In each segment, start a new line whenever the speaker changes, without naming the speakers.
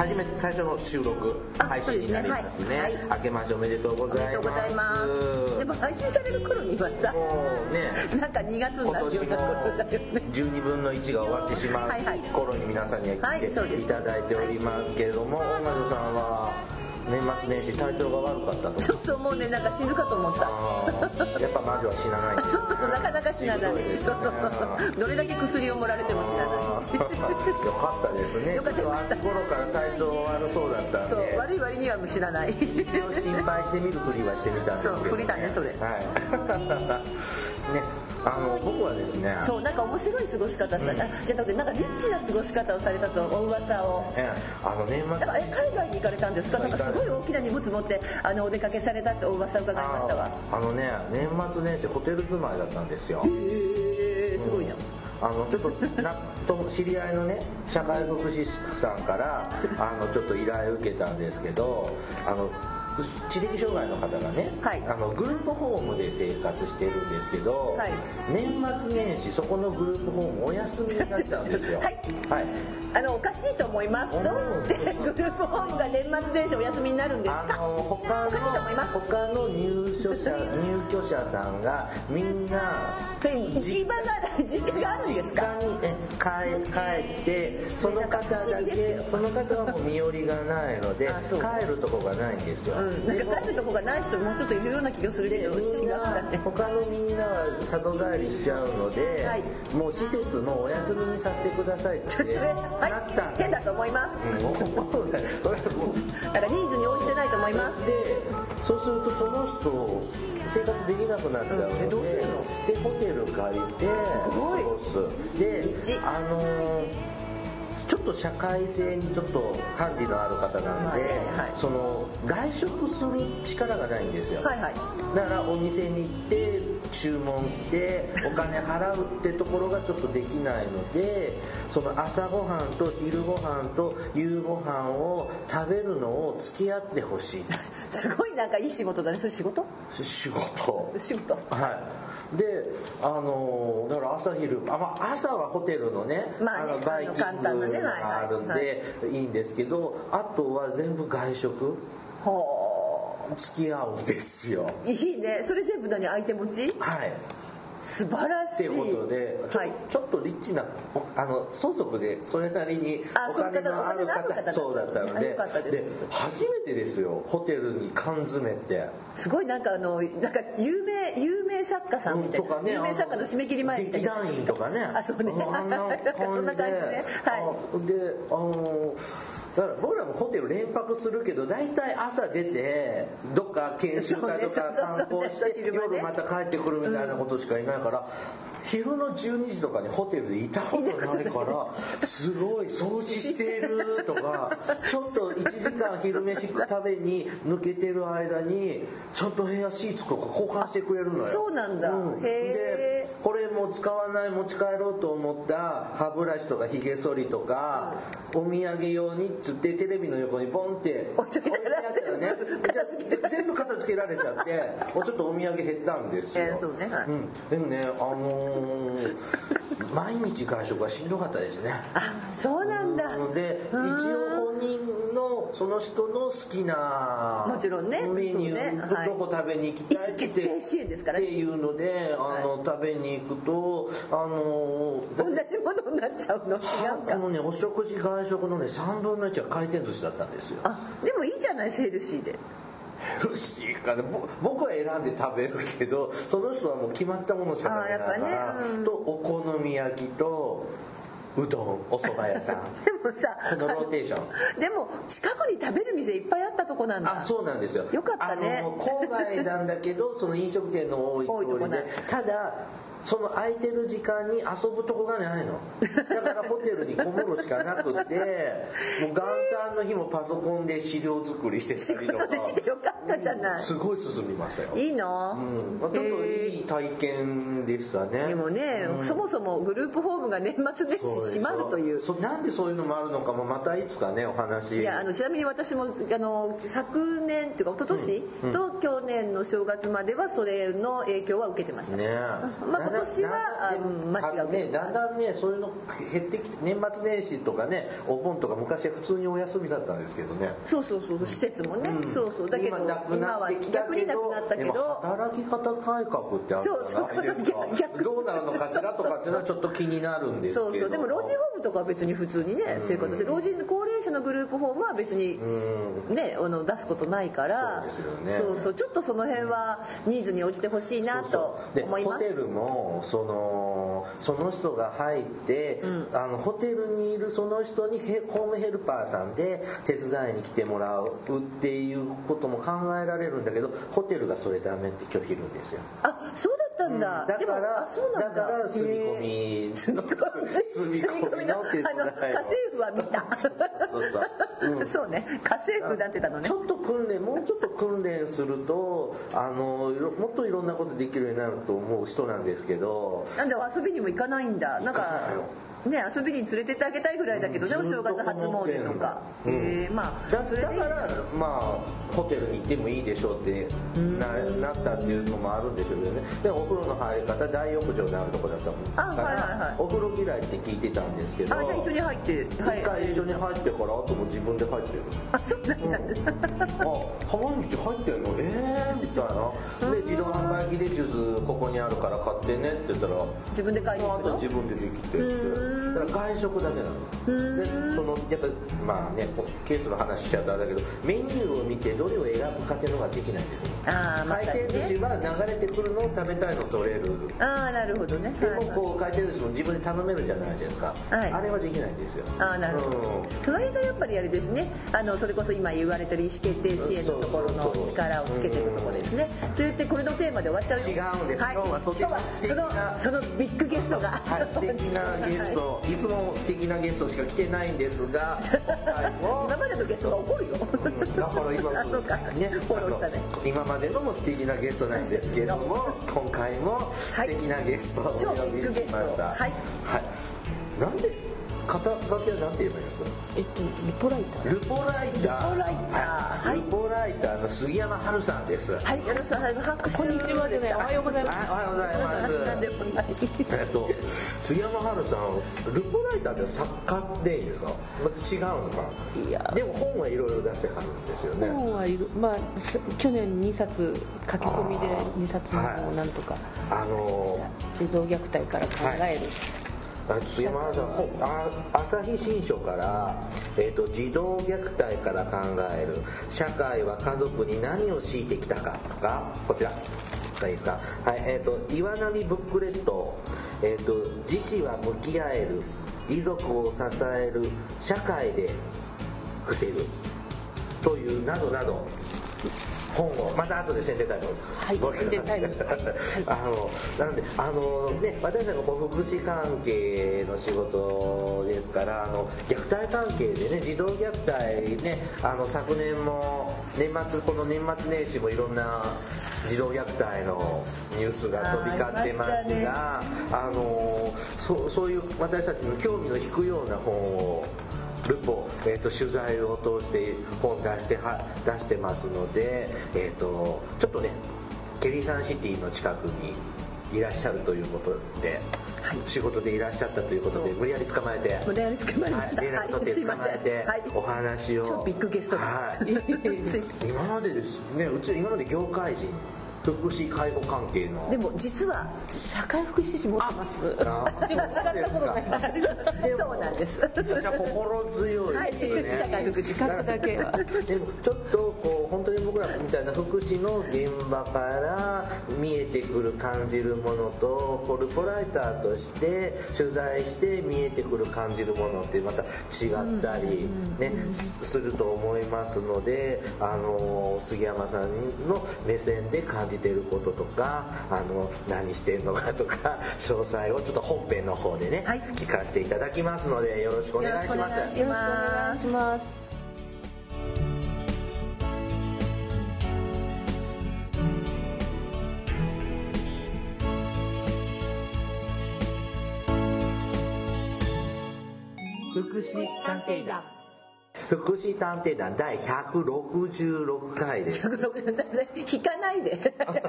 初めて最初の収録、
あ
配信になりますね。
ねはい
明けましておめでとうございます。
でも配信される頃にはさ、
もうね、
なんか2月に
今
なるような頃だよね。
12分の1が終わってしま
う
頃に皆さんには来ていただいておりますけれども、大魔女さんは年末年始体調が悪かったと。
そうそう、もうね、なんか死ぬかと思った。
やっぱ魔女は死なないんです
そうそう、なかなか死なない
ね
そうそうそう。どれだけ薬を盛られても死なない。
よかったですね。
よかった
ちょっと秋頃から体調悪そうだったんで。
そう、悪い割には死なない。
一応心配してみるふりはしてみたんですけど、ね。
そうふりだねそれ
はい。ね、あの、僕はですね、
そう、なんか面白い過ごし方さ、あじゃなくて、なんかリッチな過ごし方をされたとお噂を。
ええ。あの年末
なんかえ海外に行かれたんですか？なんかすごい大きな荷物持ってあのお出かけされたってお噂を伺いましたわ
あのね、年末年始ホテル住まいだったんですよ。
へえすごいじゃん。
あのちょっとなと知り合いのね社会福祉士さんからあのちょっと依頼を受けたんですけどあの知的障害の方がね、
はい。
あのグループホームで生活してるんですけど、
はい。
年末年始そこのグループホームお休みになっちゃうんですよ。
はい。
はい。
あのおかしいと思います。どうしてグループホームが年末年始お休みになるんです
あ
か
の他の他の入所者入居者さんがみんな
行き場が時間があるんですか？
帰帰ってその方だけその方はもう身寄りがないので帰るとこがないんですよ、
うん、なんか帰るとこがない人もうちょっといるような気がするけど
み
違うん
んな
だね
他のみんなは里帰りしちゃうので、
はい。
もう施設もお休みにさせてくださいって。
それ
なったん
はい。変だと思います。
うん。
だからニーズに応じてないと思います。
でそうするとその人生活できなくなっちゃうので,、
うん。
でホテル借りて過
すご
す。であのーちょっと社会性にちょっとハンディのある方なんで、
はい。
その外食する力がないんですよ、
はいはい。
だからお店に行って注文してお金払うってところがちょっとできないのでその朝ごはんと昼ごはんと夕ごはんを食べるのを付き合ってほしい。
すごいなんかいい仕事だね。それ仕事？
仕事。
仕事。
はいであのだから朝昼あ、まあ、朝はホテルのね,、
まあね
のバイキングがあるん
はい
でいい。んですけどあとは全部外食。
ほ
付き合うんですよ。
ういいね。それ全部何？相手持ち？
はい
素晴らしい。
っていうことで、ちょ
はい。
ちょっとリッチな、おあの、相続でそれなりに
あ
お金のある
方
そうだったので
です。
で、初めてですよ、ホテルに缶詰って。
すごいなんかあのなんか有名有名作家さんみたいな、
とかね、
有名作家の締め切り前みたいな。
劇団員とかね。
あそうね。
あんな感じで。
そんな感じね。はい。
あで、あの、だから僕らもホテル連泊するけど、大体朝出て、どっか研修会とか観光して、夜また帰ってくるみたいなことしかいないから、昼の12時とかにホテルでいたことないから、すごい掃除してるとか、ちょっと1時間昼飯食べに抜けてる間に、ちゃんと部屋シーツとか交換してくれるのよ。
そうなんだ。
うん。で、これも使わない持ち帰ろうと思った歯ブラシとか髭剃りとか、お土産用にっつってテレビの横にボンって
置い
てあったよね
全部片付け
で全部片付けられちゃって、もうちょっとお土産減ったんですよ。
えーそうね。はい。
うん。でもね、あのー毎日外食はしんどかったですね。
あそうなんだ。
ので、一応本人の、その人の好きな、
もちろんね。
メニュー、
そうね。はい
どこ食べに行きたいって
意思決定支援ですから
っていうので、あの、食べに行くと、あの
同じものになっちゃうの？違うか。
このね、お食事外食のね、3分の1は回転寿司だったんですよ。
あでもいいじゃないセールシーで
ヘルシーかね、ぼ僕は選んで食べるけど、その人はもう決まったものしか食べないから、
ねうん
と、お好み焼きと、うどん、お蕎麦屋さん。
でもさ
このローテーション。
でも近くに食べる店いっぱいあったとこなんだ
あ、そうなんですよ。
よかったね
あの、郊外なんだけど、その飲食店の多い
多いとこな
通りで、ただ、その空いてる時間に遊ぶとこがないの。だからホテルにこもるしかなくて もう元旦の日もパソコンで資料作りして
仕
たりとか。
事できてよかったじゃない。
すごい進みましたよ。
いいの、
うん、まあちょっといい体験でしたね。
でもね、そもそもグループホームが年末年始閉まるという。
そなんでそういうのもあるのかもまたいつかねお話。
いやあのちなみに私もあの昨年っていうか一昨年、と去年の正月まではそれの影響は受けてました、
ね
まあ今年は間違う。
ねだんだんねそういうの減ってきて年末年始とかねお盆とか昔は普通にお休みだったんですけどね。
そうそうそう施設もね、そうそう。だけど
今
は逆になくなったけど。
働き方改革ってあるじゃないですか。
そうそう。逆
どうなるのかしらとかっていうのはちょっと気になるんですけど。
そうそう。でも老人ホームとかは別に普通にね生活して老人高齢者のグループホームは別に
うん。
ねあの出すことないから。
そうね。
そうそう。ちょっとその辺はニーズに応じてほしいなと
で
思います。
ホテルもそのその人が入って、あのホテルにいるその人にヘホームヘルパーさんで手伝いに来てもらうっていうことも考えられるんだけどホテルがそれダメって拒否るんですよ。
あそうだったんだ、
だから
あそうなんだ。
だから住み込み。の住み込みの
家政婦は見た。
そう
ね。家政婦になってたのね。
ちょっと訓練もうちょっと訓練するとあのもっといろんなことできるようになると思う人なんですけど。
なんで遊びにも行かないんだ。なんかね遊びに連れてってあげたいぐらいだけどね、お正月初詣とか、
うん。
えーまあ
だ
それで
だからまあホテルに行ってもいいでしょうってななったっていうのもあるんでしょうけどね。でお風呂の入り方大浴場であるとこだったもん。
あはいはいはい。
お風呂嫌いって聞いてたんですけど
あじゃあ一緒に入って
一回一緒に入ってからあとも自分で入ってる。
あそうなんだ、
あ、浜口入ってんの？えーみたいな。で、自動販売機でジュースここにあるから買ってねって言ったら、
自分で買いに行くの？
あと自分でできてって。だから外食だけなの。で、その、やっぱ、まあね、こケースの話しちゃうとあれだけど、メニューを見てどれを選ぶかっていうのができないんですよ。
ああま
回転寿司は流れてくるのを食べたいの取れる。
ああなるほどね。
でもこう回転寿司も自分で頼めるじゃないですか。
はい。
あれはできないんですよ。
ああなるほど、
うん。
隣がやっぱりあれですね。あのそれこそ今言われてる意思決定支援のところの力をつけてるところですね。と言ってこれのテーマで終わっちゃうよ
違うんです。
はい、
今日はとても素敵な
そのそのビッグゲストが、
はい、素敵なゲスト、い、つも素敵なゲストしか来てないんですが、今
までのゲストが怒るよ、
うんだから今
あそうか。
ね、
ね。
今までのも素敵なゲストなんですけども、今回も素敵なゲストをお
超
呼びしました。
はい。
はい。なんで肩書きはなんて言えばいいですか
えっと、リポライター。
ルポライター。
ルポライターはい
ルポライターの杉山春さんです。
はいよろしくお願いします拍手
こんにちはじゃない、おはようございます。
あおはようございます。えっと、杉山春さん、ルポライターって作家でいいんですか？また違うのか
いや
でも本はいろいろ出してはるんですよね。
本はいる、まあ、す去年2冊、書き込みで2冊の本をなんとか
あのー
出しました。児童虐待から考える。
あ杉山春さんほあ朝日新書から、えっと児童虐待から考える。社会は家族に何を強いてきたかがこちら。がいいですか？はいえっ、と岩波ブックレット。えっ、と自死は向き合える。遺族を支える。社会で防ぐ。というなどなど。本をまた後で宣伝タイム
はい宣伝タイムはい。
あのなんであのね私たちのこう福祉関係の仕事ですからあの虐待関係でね児童虐待ねあの昨年も年末この年末年始もいろんな児童虐待のニュースが飛び交ってます
あーありました
があのそうそういう私たちの興味の引くような本をルポ、えー、と取材を通して本出しては出してますので、えー、とちょっとねケリーサンシティの近くにいらっしゃるということで、仕事でいらっしゃったということで無理やり捕まえて。
無理やり捕まえました。
はい、連絡取って捕まえて、
はい。
お話を。
超ビッグゲストだ
はい、今までですねうち今まで業界人福祉介護関係の
でも実は
社会福祉士持ってます。でも
あ
使ったことない。
そうなんです
じゃあ心強い
はい
ね、
社会福祉
資格だけは。
でもちょっとこう本当に僕らみたいな福祉の現場から見えてくる感じるものとポルポライターとして取材して見えてくる感じるものってまた違ったりねすると思いますのであの杉山さんの目線で感じてることとかあの何してんのかとか 詳細をちょっと本編の方でね、
はい。
聞かせていただきますのでよろしくお願いします
よろしくお願いし
よろしくお願いします。
福祉探偵団
福祉探偵団第166回です。
引かないで。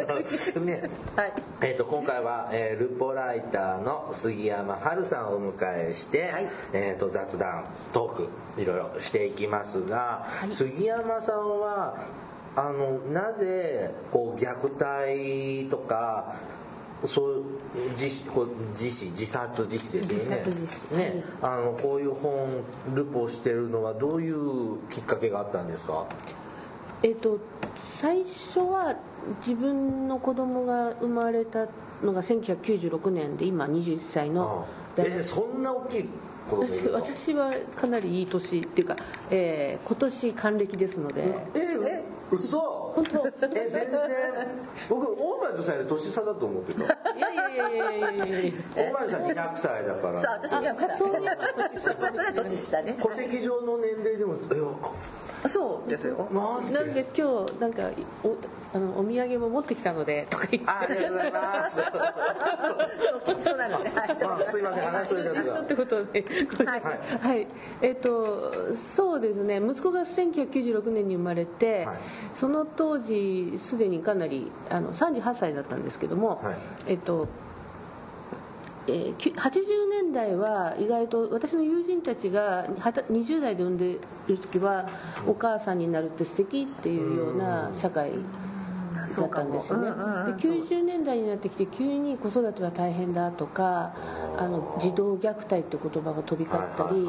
ね。
はい。
えー、と今回は、えールポライターの杉山春さんをお迎えして、
はい。
えー、と雑談トークいろいろしていきますが、杉山さんはあのなぜこう虐待とかそう自死こう自死自殺自死ですよね。
自殺自死。
ね、あのこういう本ルポしてるのはどういうきっかけがあったんですか？
えっと最初は自分の子供が生まれたのが1996年で今21歳の
え
大学
ーそんな大きい
私はかなりいい年っていうか、えー今年還暦ですので、
ええ嘘
本当。
え全然。僕大前とさんより年差だと思ってた。
いやいやいやいやいや
さん200歳だか
さあ
ら
私200歳。
そういう年下
ね。
戸籍上の年齢でもえわ
そうですよ。
マジ
なんで今日なんかおあのお土産も持ってきたのでとか言って。
あありがとうございます。
そうなんですねはい
あすいません話しといてください
一緒ってことで。ごめんなさい。はい、えっ、とそうですね。息子が1996年に生まれて、
はい。
その当時すでにかなりあの38歳だったんですけども、
はい。
えっ、とえーきゅ80年代は意外と私の友人たちがはた20代で産んでいる時はお母さんになるって素敵っていうような社会だったんですよね。で
そうかも。うんうんうん
90年代になってきて急に子育ては大変だとかあの児童虐待って言葉が飛び交ったり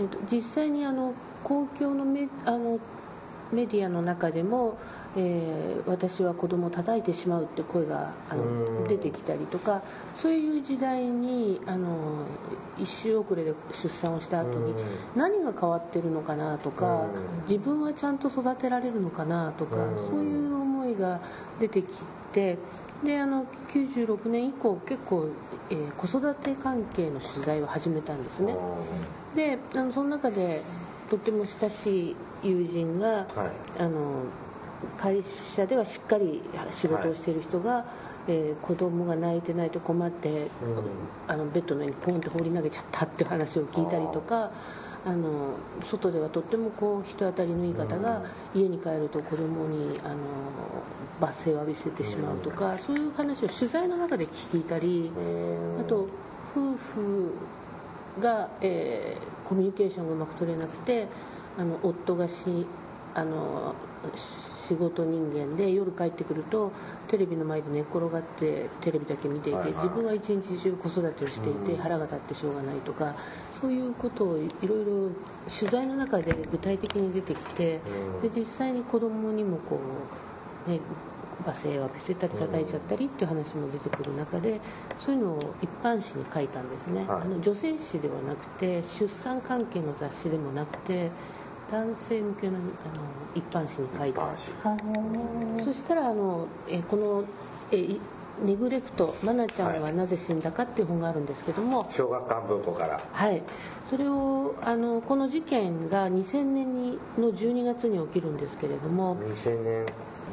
えっと実際にあの公共のメあのメディアの中でも、えー私は子供を叩いてしまうって声があの出てきたりとかそういう時代にあの一周遅れで出産をした後に何が変わってるのかなとか自分はちゃんと育てられるのかなとかそういう思いが出てきてであの96年以降結構、えー子育て関係の取材を始めたんですね。であのその中でとっても親しい友人が、
はい。
あの会社ではしっかり仕事をしている人が、えー子供が泣いてないと困って、あのベッドの上にポンって放り投げちゃったっていう話を聞いたりとか。あの外ではとってもこう人当たりのいい方が家に帰ると子供にあの罰声を浴びせてしまうとか、そういう話を取材の中で聞いたり、あと夫婦が、えーコミュニケーションがうまく取れなくてあの夫がしあのし仕事人間で夜帰ってくるとテレビの前で寝っ転がってテレビだけ見ていて、
はいはい。
自分は一日中子育てをしていて、腹が立ってしょうがないとかそういうことをいろいろ取材の中で具体的に出てきて、で実際に子供にもこう、ね、罵声を浴びせたり叩いちゃったりっていう話も出てくる中でそういうのを一般紙に書いたんですね、
はい。
あの女性誌ではなくて出産関係の雑誌でもなくて男性向けのあの一般紙に書いたそしたらあの、えーこの、えネグレクト「マナちゃんはなぜ死んだか」っていう本があるんですけども、
小学館文庫から。
はい、それをあのこの事件が2000年にの12月に起きるんですけれども。
2000年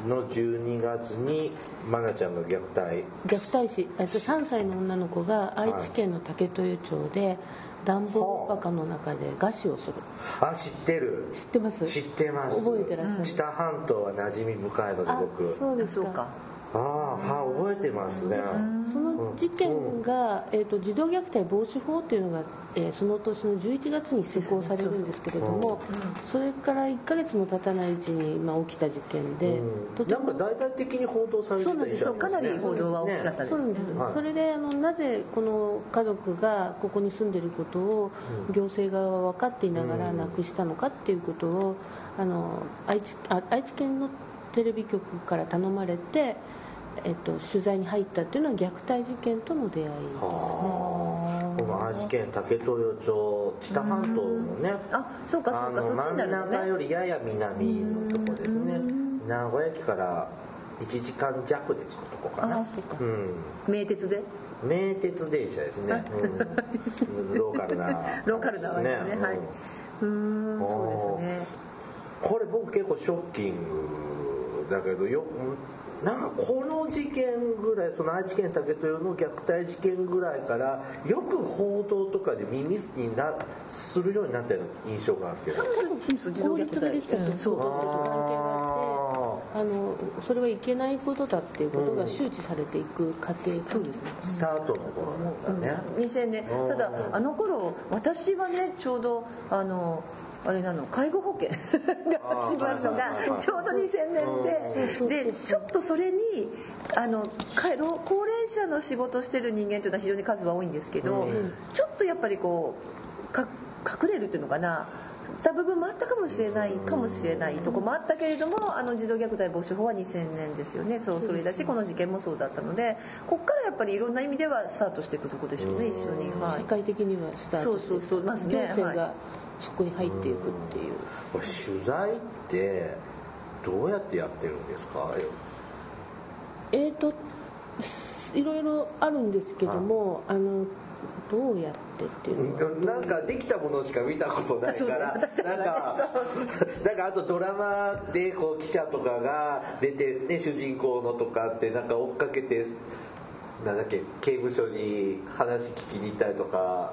の12月に愛菜ちゃんの虐待。
虐待死。と3歳の女の子が愛知県の竹豊町で段ボール箱の中で餓死をする。
あ。知ってる。
知ってます？
知ってます。
覚えてらっしゃる。
知多半島は馴染み深いので
あ
僕。
そうですか
ああはい覚えてますね。
その事件が、えー、と児童虐待防止法っていうのが、えーその年の11月に施行されるんですけれどもそれから1ヶ月も経たないうちに、まあ、起きた事件で、とても
なんか大々的に報道されてた
そうなんですよ。
かなり報道は大きかったです。
そうなんです、
はい。
それであのなぜこの家族がここに住んでることを行政側は分かっていながらなくしたのかっていうことをあの愛知あ愛知県のテレビ局から頼まれて、えっと、取材に入ったっていうのは虐待事件との出会いですね。
この愛知県竹豊町知多半島のね
あそうかそうかそっちにな
真ん
るのね。
中よりやや南のとこですね。名古屋駅から1時間弱で着くとこかな。
あそう
ん。
名鉄で？
名鉄電車ですね、うん、ローカルな。
ローカルなわけですね。
うん。
はい。うーんそうですね。
これ僕結構ショッキングだけどよなんかこの事件ぐらいその愛知県竹豊の虐待事件ぐらいからよく報道とかで耳になするようになったような印象があるけど。
法律ができたと
うんそう
と関係があってあのそれはいけないことだっていうことが周知されていく過程
そうですね。
スタートの頃だね、
2000年
うん。
ただあの頃私がねちょうどあのあれなの介護保険。が始まるのがちょうど2000年ででちょっとそれにあの高齢者の仕事してる人間というのは非常に数は多いんですけど、ちょっとやっぱりこうか隠れるっていうのかな。た部分もあったかもしれないかもしれないとこもあったけれどもあの児童虐待防止法は2000年ですよね。そうそれだしこの事件もそうだったのでここからやっぱりいろんな意味ではスタートしていくところでしょうね一緒に。はい。
社会的にはスタートして
そうそうそうまずね。
行政が
は
そこに入っていくっていう、
取材ってどうやってやってるんですか？
えーといろいろあるんですけどもあ。のどうやってっていう
なんかできたものしか見たことないから、なんか、なんかあとドラマでこう記者とかが出てね、主人公のとかってなんか追っかけて、なんだっけ、刑務所に話聞きに行ったりとか、
あ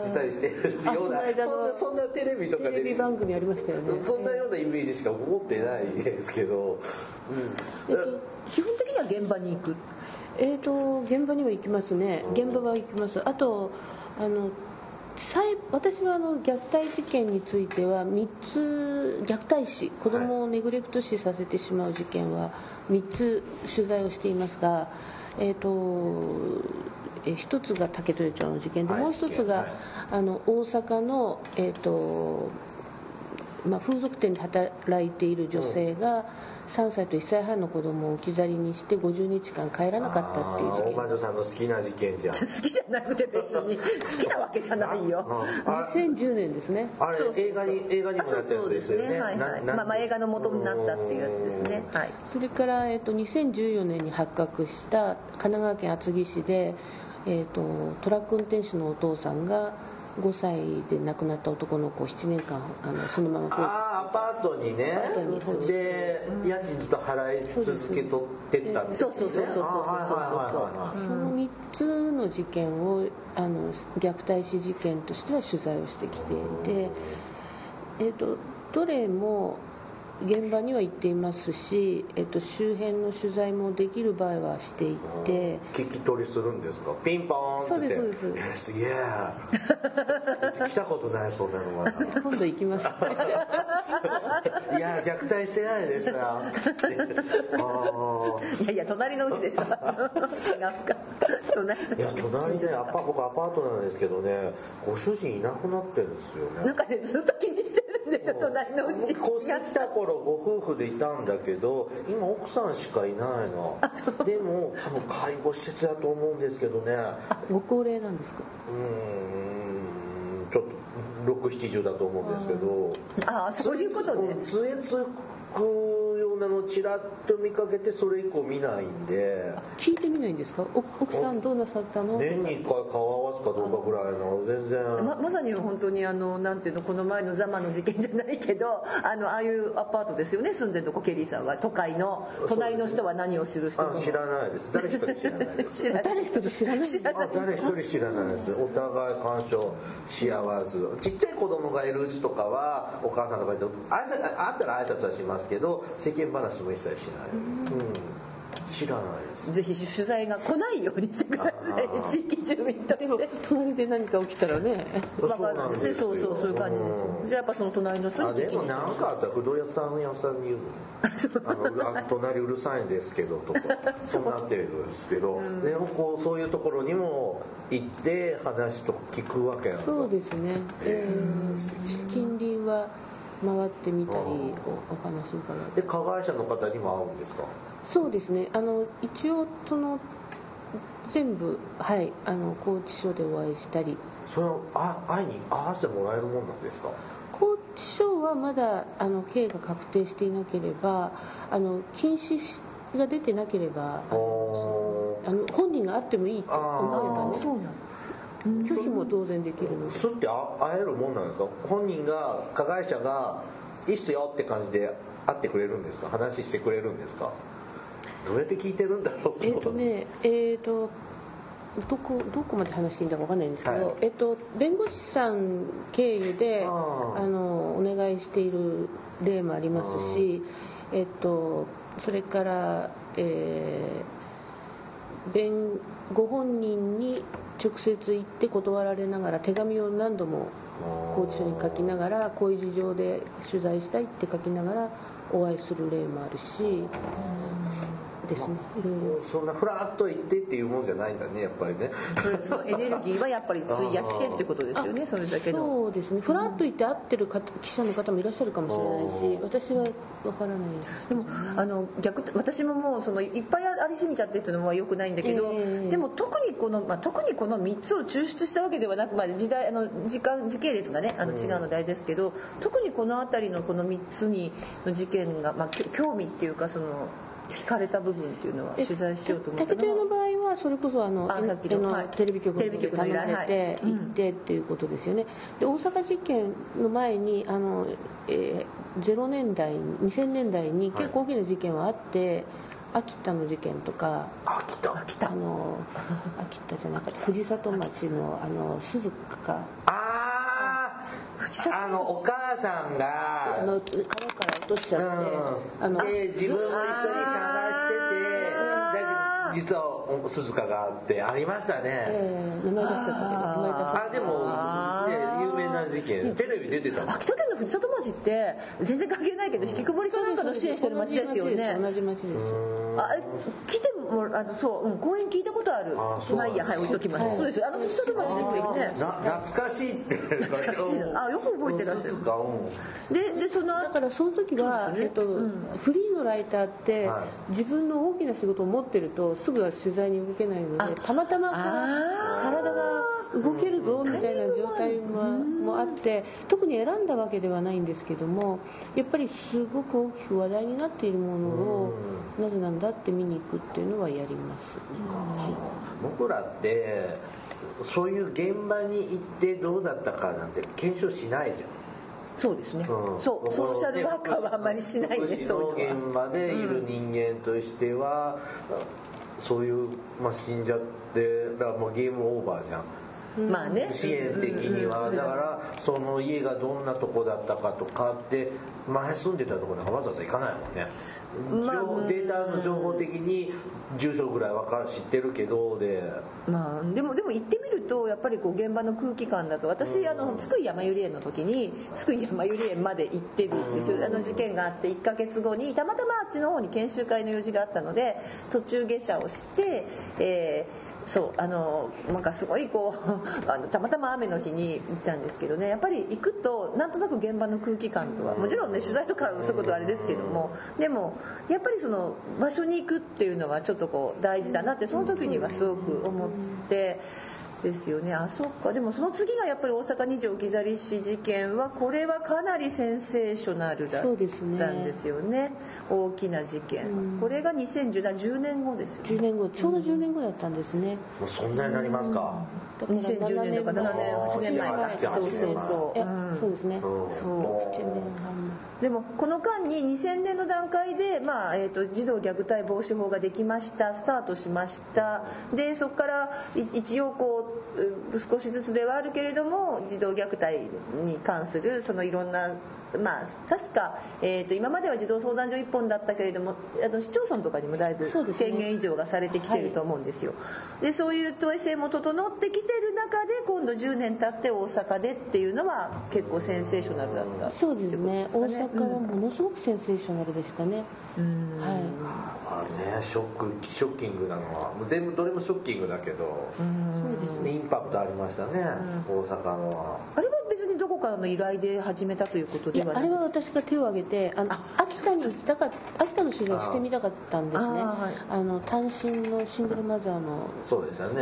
したりしてる
あ
ような、そんな、そんなテレビとか
テレ
で、
ビ番組ありましたよね。
そんなようなイメージしか持ってないですけど、うん。
基本的には現場に行く？
えーと現場には行きますね。現場は行きます。あとあの裁私はあの虐待事件については3つ虐待死子供をネグレクト死させてしまう事件は3つ取材をしていますがえっ、とえー一つが竹豊町の事件で、
はい。
もう一つが、
はい。
あの大阪の、えーとまあ、風俗店で働いている女性が3歳と1歳半の子供を置き去りにして50日間帰らなかったっていう事件。
大魔女さんの好きな事件じゃん。
好きじゃなくて別に好きなわけじゃないよ。
あ
2010年ですね。
あれ映画に映画に
あそう
もなったや
そうで
つですすよね。
ね。はいはい。
な
まあまあ映画の元になったっていうやつですね。はい。
それから、えっと2014年に発覚した神奈川県厚木市で、えっとトラック運転手のお父さんが5歳で亡くなった男の子を7年間あのそのまま放置
ああアパートにね。で家賃ずっと払い続けとってったって
そうそうそうそうそうそうそう
その3つの事件をあの虐待死事件としては取材をしてきていて、えっとどれも現場には行っていますし、えっと周辺の取材もできる場合はしていて。
聞き取りするんですか？ピンポーンって。
そうですそうです。
えーすげえ。来たことないそんなのは
今度行きます。
いや虐待してないですよ。
いやいや隣のうちでしょ。違うか。隣
いや隣でアパ僕アパートなんですけどねご主人いなくなってるんですよね。
なんかねずっと気にしてるんですよ隣のうち
越してきた頃ご夫婦でいたんだけど今奥さんしかいないの。でも多分介護施設だと思うんですけどね。
あご高齢なんですか？
うーん。ちょっと670だと思うんですけど。
ああそういうことね。
うん杖つくようなのちらっと見かけてそれ以降見ないんで。
聞いてみないんですか？お奥さんどうなさったの？
年に1回顔合わすかどうかぐらいの？全然。
ままさに本当にあのなんていうのこの前のザマの事件じゃないけど あのああいうアパートですよね住んでるとこケリーさんは。都会の隣の人は何をする人
あ知らないです。誰一人知らないです。
誰一人知らない？
あ誰一人知らないです。お互い干渉し合わず。ちっちゃい子供がいるうちとかはお母さんとかと挨拶あったら挨拶はしますけど世間話も一切しない、うん、知らないです。
ぜひ取材が来ないようにしてください地域住民と
でも
して
隣で何か起きたらね。
わかるんですねそうそうそういう感じです。よ
うん。
じゃあやっぱその隣の人
あ
に
でも何かあったら不動屋さん屋さんに言うの。あ隣うるさいんですけどとか。そうなってるんですけど、でもこうそういうところにも行って話と聞くわけなの
そうですね、えー、近隣は回ってみたりおお話を伺う
で加害者の方にも会うんですか？
そうですね。あの一応その全部はいあの拘置所でお会いしたり。
それをあ会いに会わせてもらえるもんなんですか？
拘置所はまだあの刑が確定していなければあの禁止しが出てなければあの
お
あの本人があってもいいと思えばね拒否も当然できるので。
それってあ会えるもんなんですか？本人が加害者がいいっすよって感じで会ってくれるんですか？話してくれるんですか？どうやって聞いてるんだろう
えっ、とねえっ、とどこどこまで話していいんだかわかんないんですけど、
はい。
えっと、弁護士さん経由で
あ
のお願いしている例もありますし、えっと、それから、えー弁ご本人に直接行って断られながら手紙を何度も拘置所に書きながらこういう事情で取材したいって書きながらお会いする例もあるしですね。いろいろ。
そんなフラッと行ってっていうもんじゃないんだねやっぱりね。
そうエネルギーはやっぱり費やしてってことですよねそれだけの。
そうですね。ふらっと行って会ってる方記者の方もいらっしゃるかもしれないし私はわからないです
でもあの逆私ももうそのいっぱいありすぎちゃってっていうのは良くないんだけど、
ええ。
でも特にこの、まあ、特にこの3つを抽出したわけではなく、まあ、時代あの時間時系列がねあの違うのであれですけど、特にこの辺りのこの3つにの事件が、まあ、興味っていうかその惹かれた部分っていうのは取材しようと思った
竹豊の場合はそれこそあの
あさっきのはい。
テレビ局に頼
頼
まれて
はい。
行ってっていうことですよね。で大阪事件の前にあの、えー0年代2000年代に結構大きな事件はあって、秋田の事件とか
あ来た
来た
あの秋田じゃなくて藤里町のあの鈴鹿か。
あー。あのお母さんが
あの川から落としちゃって、あの
で自分も一緒に探しててだけど実は鈴鹿があってありましたね。
えー名前出しちゃったけど名前出しちゃった
あでもね有名な事件。テレビ出てたもん
秋田県の藤里町って全然関係ないけど引きこもりかなんかの支援してる町ですよね。
同じ町です。
あ来てもあのそう、うん、公演聞いたことある。
あそう
まあいいやはい置いときます、
はい。
そうですよ。あの藤里町ですよね。
な懐かしいって
懐かしい。なあよく覚えてらっしゃる。ででその
だからその時は、えっとフリーのライターって、
はい。
自分の大きな仕事を持ってるとすぐは取材に動けないのでたまたま体が動けるぞみたいな状態ももあって特に選んだわけではないんですけどもやっぱりすごく大きく話題になっているものをなぜなんだって見に行くっていうのはやります。ね。はい
僕らってそういう現場に行ってどうだったかなんて検証しないじゃん。
そうですね、
うん。
そうソーシャルワーカーはあんまりしないねそういうの
の現場でいる人間としては、そういう、まあ、死んじゃってだからもうゲームオーバーじゃん。
はまあね。
支援的には。だからその家がどんなとこだったかとかって前住んでたとこなんかわざわざ行かないもんね。
まあ
データの情報的に住所ぐらいわかる知ってるけどで。
まあ、でもでも行ってみるとやっぱりこう現場の空気感だと私あの津久井やまゆり園の時に津久井やまゆり園まで行ってるんですよあの事件があって1ヶ月後にたまたまあっちの方に研修会の用事があったので途中下車をして、えーそうあのなんかすごいこう あのたまたま雨の日に行ったんですけどねやっぱり行くとなんとなく現場の空気感とはもちろんね取材とかそういうことはあれですけどもでもやっぱりその場所に行くっていうのはちょっとこう大事だなってその時にはすごく思って。ですよね。あそっか。でもその次がやっぱり大阪二条置き去り市事件はこれはかなりセンセーショナルだった
そうですね。
んですよね。大きな事件。これが2010年10年後ですよね。
10年後ちょうど10年後だったんですね。
もうそんなになりますか、
だから
2010年とか7年8年前かそうそうそう。
いやそうですね。
うん。
7年半。前
でもこの間に2000年の段階で、まあえー、と児童虐待防止法ができました。スタートしました。でそこからい一応こうう少しずつではあるけれども児童虐待に関するそのいろんなまあ、確か、えー、と今までは児童相談所一本だったけれどもあの市町村とかにもだいぶ
そうですね。
権限以上がされてきてると思うんですよ、でそういう統制も整ってきてる中で今度10年経って大阪でっていうのは結構センセーショナルだった
そうですね。大
ってことですか
阪はものすごくセンセーショナルでしたね、はい。
あねショックショッキングなのはもう全部どれもショッキングだけど、
そうですね。
インパクトありましたね、大阪のは。
あれは別からの依頼で始めたということでは
あれは私が手を挙げてあの秋田に行きたかった秋田の取材をしてみたかったんですね。
あー。はい。
あの単身のシングルマザーの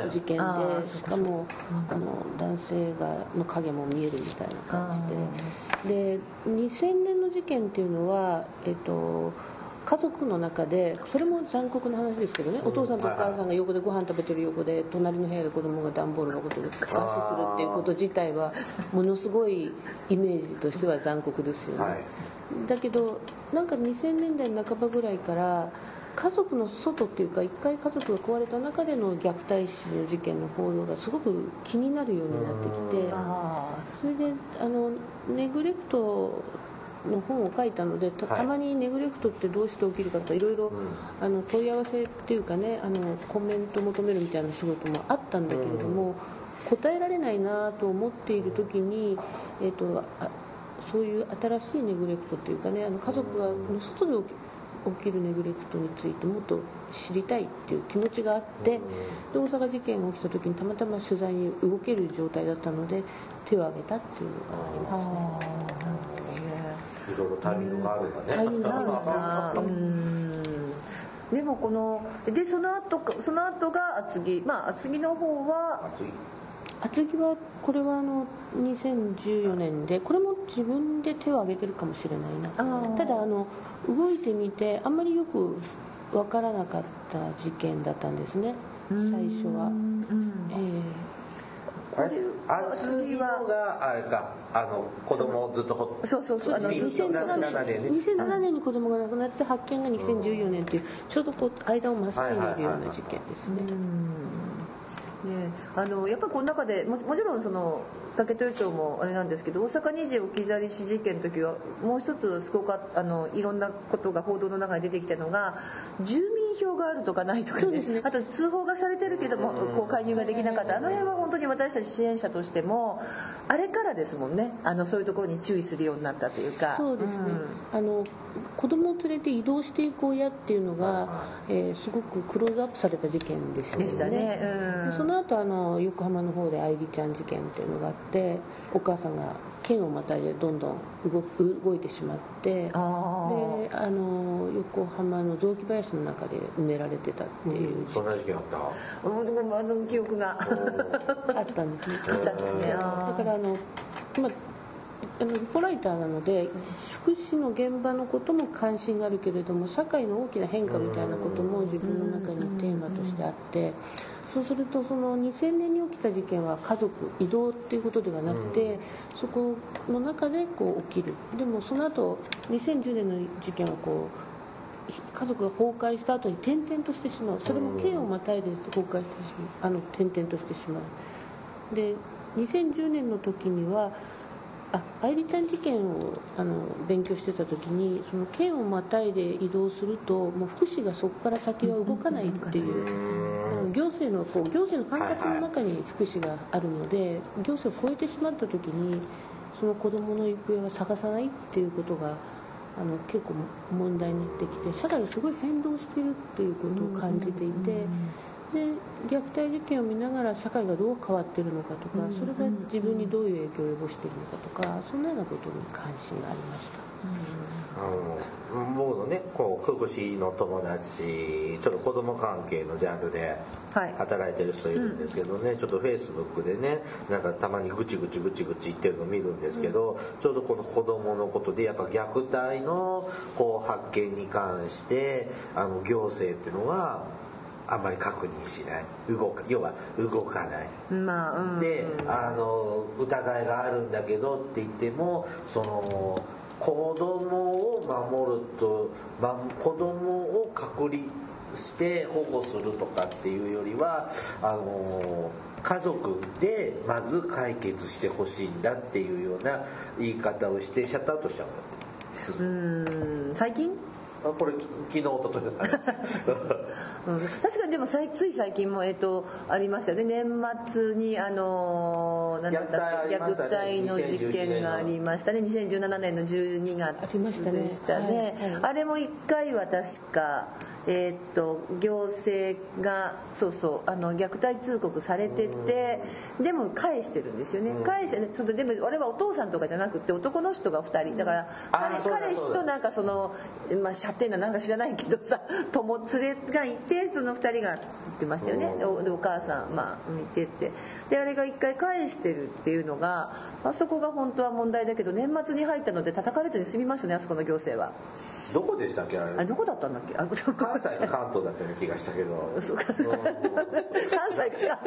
事件でしかもあの男性がの影も見えるみたいな感じで。で2000年の事件っていうのは、えっと、家族の中でそれも残酷な話ですけどね。お父さんとお母さんが横でご飯食べてる横で隣の部屋で子供が段ボールのことで餓死するっていうこと自体はものすごいイメージとしては残酷ですよね、
はい。
だけどなんか2000年代半ばぐらいから家族の外っていうか一回家族が壊れた中での虐待死の事件の報道がすごく気になるようになってきて
あ
それであのネグレクトの本を書いたのでたまにネグレクトってどうして起きるかとかいろいろあの問い合わせっていうかねあのコメント求めるみたいな仕事もあったんだけれども答えられないなと思っている時に、えー、とあそういう新しいネグレクトっていうかねあの家族がの外で起き起きるネグレクトについてもっと知りたいっていう気持ちがあってで大阪事件が起きた時にたまたま取材に動ける状態だったので手を挙げたっていうのがありますね。
いろいろタイミングがあるかね。
タイミングがあるん。で
もこのでその後かその後が厚木。まあ厚木の方は
厚木。はこれはあの2014年でこれも自分で手を挙げてるかもしれないな。ただあの動いてみてあんまりよく分からなかった事件だったんですね。最初は、え
あれ厚木のがあれかあの子供をずっとほ
そうそうそうあの
ー2007
2007
年。
年ね。
2007年に子供が亡くなって発見が2014年というちょうどこう間を真っ先にいるような事件ですね。
ね、あのやっぱりこの中でももちろんその竹豊町もあれなんですけど大阪二次置き去り死事件の時はもう一つすごくああのいろんなことが報道の中に出てきたのが住民票があるとかないとか
そうですね。
あと通報がされてるけどもこう介入ができなかった。あの辺は本当に私たち支援者としてもあれからですもんね。あのそういうところに注意するようになったというか。
そうですね、あの子供を連れて移動していく親っていうのが、えーすごくクローズアップされた事件でしたよね。
でしたね。うん。
でその後あの横浜の方で愛梨ちゃん事件っていうのがあってお母さんが県をまたいでどんどん動動いてしまってで
あ
の横浜の雑木林の中で埋められてたっていう。
そんな事件あった？
うんでもあの記憶が。
あったんですね。
あったんですね。
だからあの、まあ、あのリポライターなので福祉の現場のことも関心があるけれども社会の大きな変化みたいなことも自分の中にテーマとしてあってそうするとその2000年に起きた事件は家族移動っていうことではなくてそこの中でこう起きる。でもその後2010年の事件はこう家族が崩壊した後に転々としてしまう。それも県をまたいで崩壊してしまう。あの転々としてしまう。で2010年の時にはあ愛梨ちゃん事件をあの勉強してた時にその県をまたいで移動するともう福祉がそこから先は動かないっていう、行政のこう行政の管轄の中に福祉があるので行政を超えてしまった時にその子どもの行方は探さないっていうことがあの結構問題になってきて社会がすごい変動しているっていうことを感じていて。で虐待事件を見ながら社会がどう変わってるのかとかそれが自分にどういう影響を及ぼしているのかとかそんなようなことに関心がありました。
あの僕のねこう福祉の友達ちょっと子供関係のジャンルで
はい。
働いてる人いるんですけどね、ちょっとフェイスブックでねなんかたまにぐちぐちぐちぐち言ってるの見るんですけど、ちょうどこの子供のことでやっぱ虐待のこう発見に関してあの行政っていうのはあんまり確認しない。動か要は動かない。
まあうん。
であの疑いがあるんだけどって言ってもその子供を守ると、ま、子供を隔離して保護するとかっていうよりはあの家族でまず解決してほしいんだっていうような言い方をしてシャットアウトしちゃうんだって。
うん。最近？
あこれき昨日一昨日の話
うん確かにでもつい最近も、えっとありましたよね。年末にあのーなんだった
虐待
の事件がありましたね。2017年の12月でしたね。
はいはい
あれも1回は確かえーっと行政がそうそうあの虐待通告されててでも返してるんですよね。返してねそのでもあれはお父さんとかじゃなくて男の人が2人。だから彼彼氏となんかそのまあ射程ななんか知らないけどさ 友連れがいてその2人がってましたよね、でお母さん、まあ、見てって。であれが一回返してるっていうのがあそこが本当は問題だけど年末に入ったので叩かれずに済みましたねあそこの行政は。
どこでしたっけあれ？
あれどこだったんだっけ？あそこ？
関西か関東だったような気がしたけど。
そうか。関西から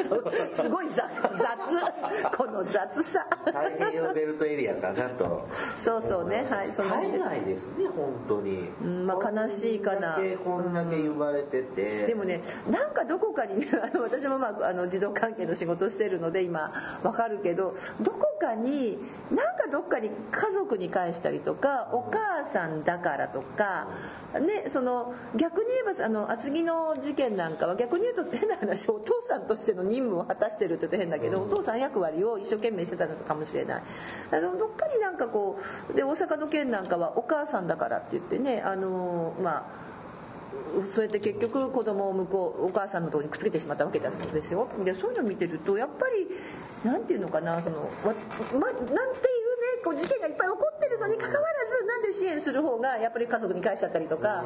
すごい雑雑。この雑さ。
太平洋ベルトエリアかなと。
そうそうね。はいそんな
絶えないですね本当に、
うんまあ悲しいかな。
こんだけこんだけ言われてて、
でもねなんかどこかにねあの私も、まあ、あの児童関係の仕事してるので今わかるけどどこかになんかどっかに家族に返したりとかお母さんだからとか、ね、その逆に言えばあの厚木の事件なんかは逆に言うと変な話お父さんとしての任務を果たしてるって言うと変だけど、お父さん役割を一生懸命してたのかもしれない。あのどっかになんかこうで大阪の件なんかはお母さんだからって言ってねあのまあそうやって結局子供を向こうお母さんのところにくっつけてしまったわけなんですよ。でそういうのを見てるとやっぱりなんていうのかなそのわ、ま、なんていうこう事件がいっぱい起こってるのにかかわらずなんで支援する方がやっぱり家族に返しちゃったりとか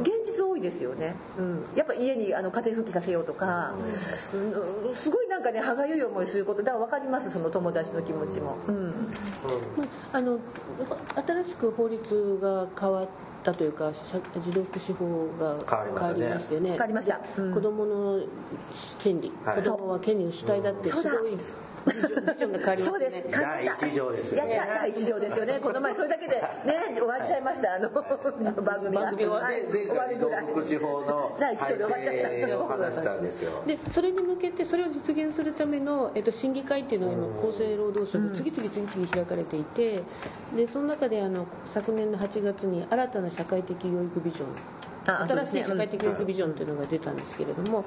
現実多いですよね、うん、やっぱ家にあの家庭復帰させようとか、うん、すごいなんかね歯がゆい思いすることだから分かりますその友達の気持ちも。うん。
まあ、あの新しく法律が変わったというか社児童福祉法が
変わりましたね。
変わりましてね。
変わりました。うん。
子供の権利、
はい。
子供は権利の主体だってすごいビジョンが変わりま
そうです。
第一条ですよね。
やった。第一条ですよね。この前それだけでね終わっちゃいました。あの番組が。
番組は
はい
で前
終わ
回児童
るぐらい
福祉法の
第一条で終わっちゃった。
んですよ。
でそれに向けてそれを実現するための、えっと、審議会っていうのが今厚生労働省で次々次々開かれていてでその中であの昨年の8月に新たな社会的養育ビジョン新しい社会的教育ビジョンというのが出たんですけれども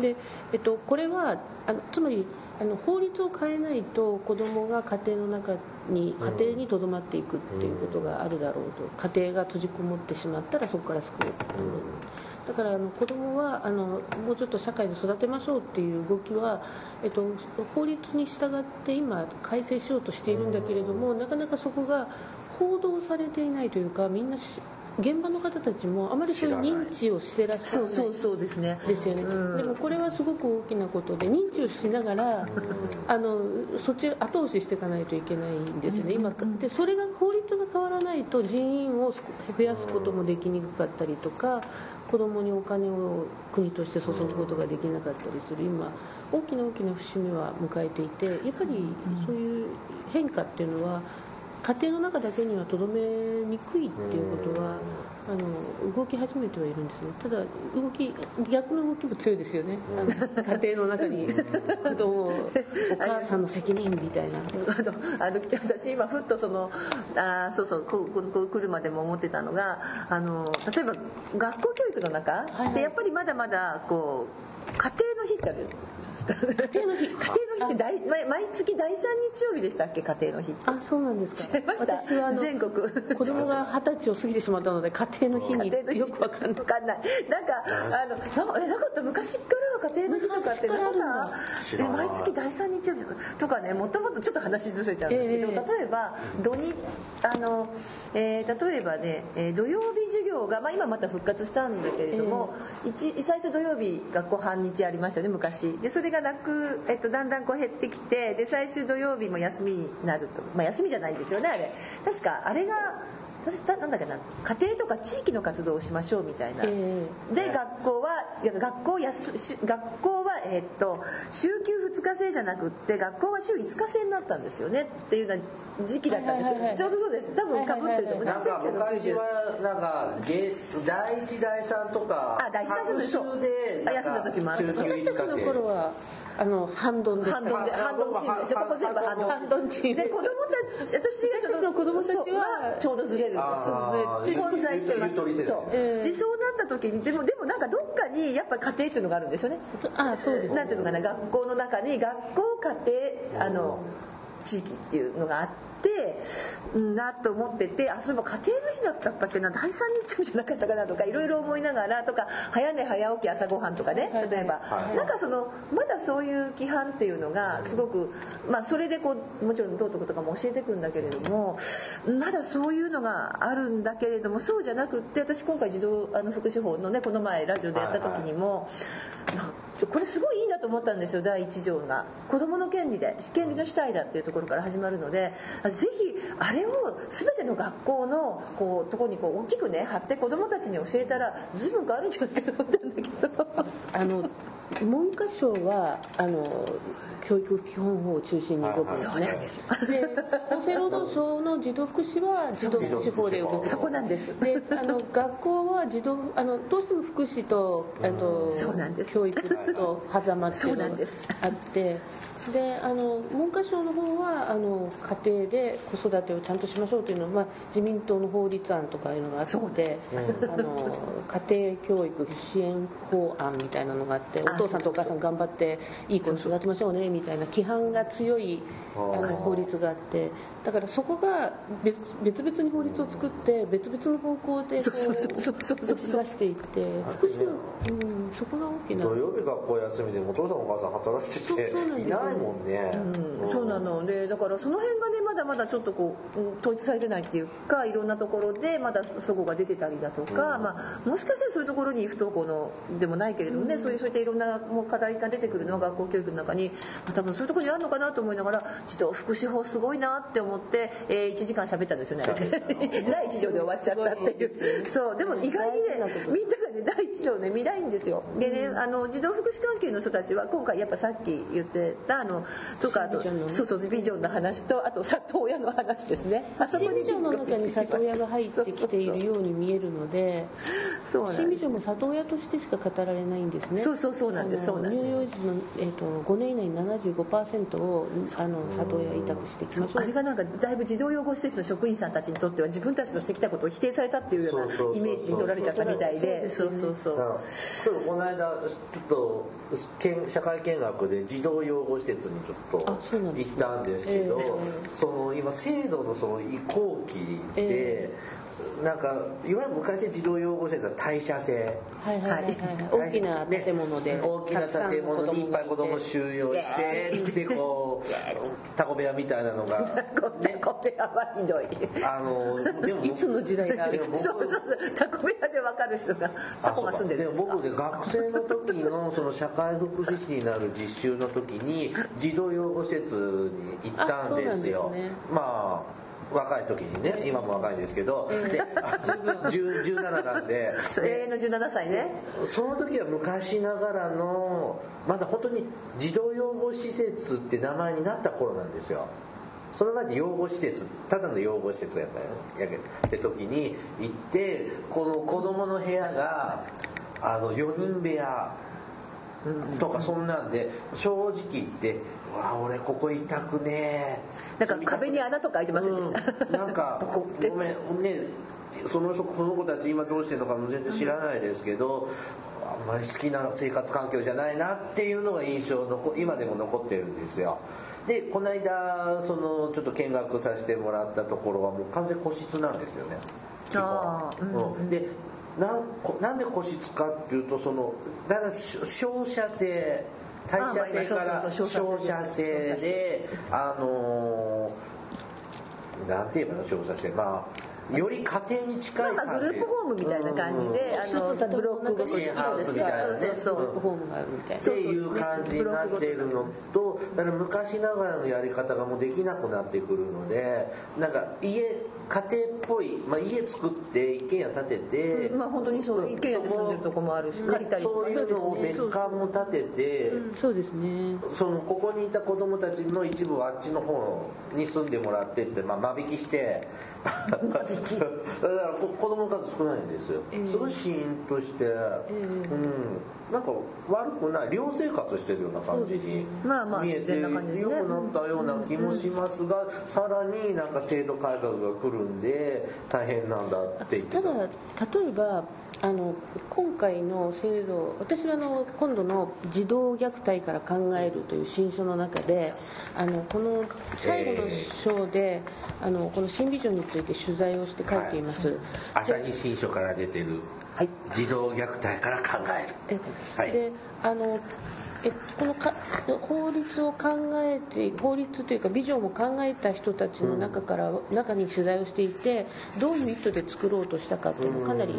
で、えっと、これはあのつまりあの法律を変えないと子どもが家庭の中に家庭にとどまっていくっていうことがあるだろうと。家庭が閉じこもってしまったらそこから救う、だからあの子どもはあのもうちょっと社会で育てましょうっていう動きは、えっと、法律に従って今改正しようとしているんだけれどもなかなかそこが報道されていないというかみんなし現場の方たちもあまりそういう認知をしてらっしゃらない
そうそうですね。
ですよね、でもこれはすごく大きなことで認知をしながら、あのそっち後押ししていかないといけないんですよね、今でそれが法律が変わらないと人員を増やすこともできにくかったりとか子供にお金を国として注ぐことができなかったりする。今大きな大きな節目は迎えていてやっぱりそういう変化っていうのは家庭の中だけにはとどめにくいっていうことはあの動き始めてはいるんですね。ただ動き逆の動きも強いですよね。あの家庭の中に。子供をお母さんの責任みたいな。
あのあの私今ふっとそのあーそうそうこうこうこう来るまでも思ってたのがあの例えば学校教育の中、でやっぱりまだまだこう家庭の日ってある
家庭の日
家庭の日って大毎毎月第3日曜日でしたっけ？家庭の日って。
あそうなんですか。
違い
私は
全国。
子供が二十歳を過ぎてしまったので家庭の日によくわかんない。
わかんない。なんかあのなえなかった？昔から家庭の日とかって
昔からあるんだ
なんかえ毎月第3日曜日とか？とかねもともとちょっと話ずれちゃうんですけど、
ええ。
例えば土日あの、えー例えばね、えー土曜日授業が、まあ、今また復活したんだけれども、一最初土曜日学校半日ありましたよね昔。でそれがなく、えっと、だんだんこう減ってきてで最終土曜日も休みになると、まあ、休みじゃないですよねあれ。確かあれが私ななんだっけな家庭とか地域の活動をしましょうみたいな、
え
で学校は学校やすし学校は、えーっと週休2日制じゃなくって学校は週5日制になったんですよねっていうような時期だったんです。よ、
はいはいはいはい。
ちょうどそうです。多分かぶってると思う、
なんか昔はなんかゲ第一第三とか
あ第一第三でそう。
で
あ休んだ時もある。
私たちの頃はあの半ドンでした
ハンドンでハンドンチーム。ですよここ全部ハンドン
チーム
で子供たち私が
私たちの子供たちは
ちょうどずれるんです
あー
混在してます。そう、
ええ
でそうなった時にでもでもなんかどっかにやっぱり家庭っていうのがあるんですよね。
あそうです
なんていうのかな学校の中に学校家庭あの地域っていうのがあってうんなと思っててあそういえば家庭の日だったっけな第三日曜じゃなかったかなとかいろいろ思いながらとか早寝早起き朝ごはんとかね
はい。はい
例えば、
はい。
なんかそのまだそういう規範っていうのがすごくまあそれでこうもちろん道徳とかも教えていくんだけれどもまだそういうのがあるんだけれどもそうじゃなくって私今回児童あの福祉法のねこの前ラジオでやった時にも、なこれすごいいいなと思ったんですよ第一条が。子どもの権利で権利の主体だっていうところから始まるのでぜひあれを全ての学校のこうとこにこう大きくね貼って子どもたちに教えたら随分変わるんじゃないかと思ったんだけど。
あの文科省はあの教育基本法を中心に動くんですね、で厚生労働省の児童福祉は児童福祉法で動く。
そこなんです
であの学校は児童あのどうしても福祉とあの
そうなんです。
教育と狭間っていうのがあってであの文科省の方はあの家庭で子育てをちゃんとしましょうというのは、まあ、自民党の法律案とかいうのがあってあの家庭教育支援法案みたいなのがあってお父さんとお母さん頑張っていい子に育てましょうねみたいな規範が強いあの法律があってだからそこが別別々に法律を作って別々の方向でこう押し出していって福祉の、うん、そこが大きな
土曜日学校休みでお父さんお母さん働いてて
そうなんですよ
いないもんね、
うんそうなのでだからその辺がねまだまだちょっとこう統一されてないっていうかいろんなところでまだ齟齬が出てたりだとか、まあ、もしかしたらそういうところに不登校のでもないけれどもね、そういうそういったいろんなもう課題が出てくるのが学校教育の中に、まあ、多分そういうところにあるのかなと思いながら児童福祉法すごいなって思って、えー、1時間喋ったんですよね。第一条で終わっちゃったっていう。そうでも意外にねみんながね第一条ね見ないんですよ。でねあの児童福祉関係の人たちは今回やっぱさっき言ってたあのとかあと
シンビジョンのね。
そうそうビジョンの話とあと里親の話ですね。あそこに
新ビジョンの中に里親が入ってきているように見えるので
そうなんです
新ビジョンも里親としてしか語られないんですね。
そうそうそうなんですそうなんです。
乳幼児の、えー、と5年以内に75%をあの里親委託していきましょう
あれがなんかだいぶ児童養護施設の職員さんたちにとっては自分たちのしてきたことを否定されたっていうようなイメージに取られちゃったみたいで。
そ
そうう。そうそう
この間ちょっと見社会見学で児童養護施設にちょっと行ったんですけど、
え
その今制度のその移行期で、
え
なんかいわゆる昔児童養護施設は代謝制
はいはいはいはい、大きな建物で、
ね大きな建物にいっぱい子供収容してでこう タコ部屋みたいなのが。
こんな小部屋はひどい。
あのでも
いつの時代がある
そうそうそう。タコ部屋で分かる人がタコが住んでるんですか？
僕で学生の時のその社会福祉士になる実習の時に児童養護施設に行ったんですよ。
ね。
まあ若い時にね今も若いんですけど、で10 17なんで
永遠の17歳ね。
その時は昔ながらのまだ本当に児童養護施設って名前になった頃なんですよ。その前に養護施設ただの養護施設やったよやけどって時に行ってこの子供の部屋があの4人部屋とかそんなんで正直言って「うわ俺ここいたくねえ」
なんか壁に穴とか開いてませんでした、
うん。なんか ごめんねその人この子たち今どうしてるのかも全然知らないですけど、あんまり好きな生活環境じゃないなっていうのが印象残今でも残ってるんですよ。でこの間そのちょっと見学させてもらったところはもう完全個室なんですよね。
あーうん
うん。でなんこなんで個室かっていうとそのだから照射性代謝性から照射性で。あのーなんて言えばの照射性まあより家庭に近い
グループホームみたいな感じで、あのブロックごとに
シェアハウスみたいなね。
そうそう
グループホームがあるみたいな。
っていう感じになってるのとだから昔ながらのやり方がもうできなくなってくるのでなんか家家庭っぽい、まあ、家作って一軒家建てて、
まあ本当にそう一軒家で住んでるとこもあるし借りたりとか。
そういうのを別館も建てて、
そうですね。
そのここにいた子供たちの一部はあっちの方に住んでもらってって、まあ、間引きして。だからこ子供の数少ないんですよ、すごいシーンとして、うんなんか悪くない寮生活してるような感じに
まあまあ
見えて良くなったような気もしますが、さらになんか制度改革が来るんで大変なんだって言ってた。
ただ例えばあの今回の制度私はあの今度の児童虐待から考えるという新書の中であのこの最後の章で、あのこの新ビジョンについて取材をして書いています、
朝日新書から出てる
はい。
児童虐待から考える。
え
はい。
であのえこのか法律を考えて法律というかビジョンを考えた人たちの中から、中に取材をしていてどういう意図で作ろうとしたかっていうのをかなり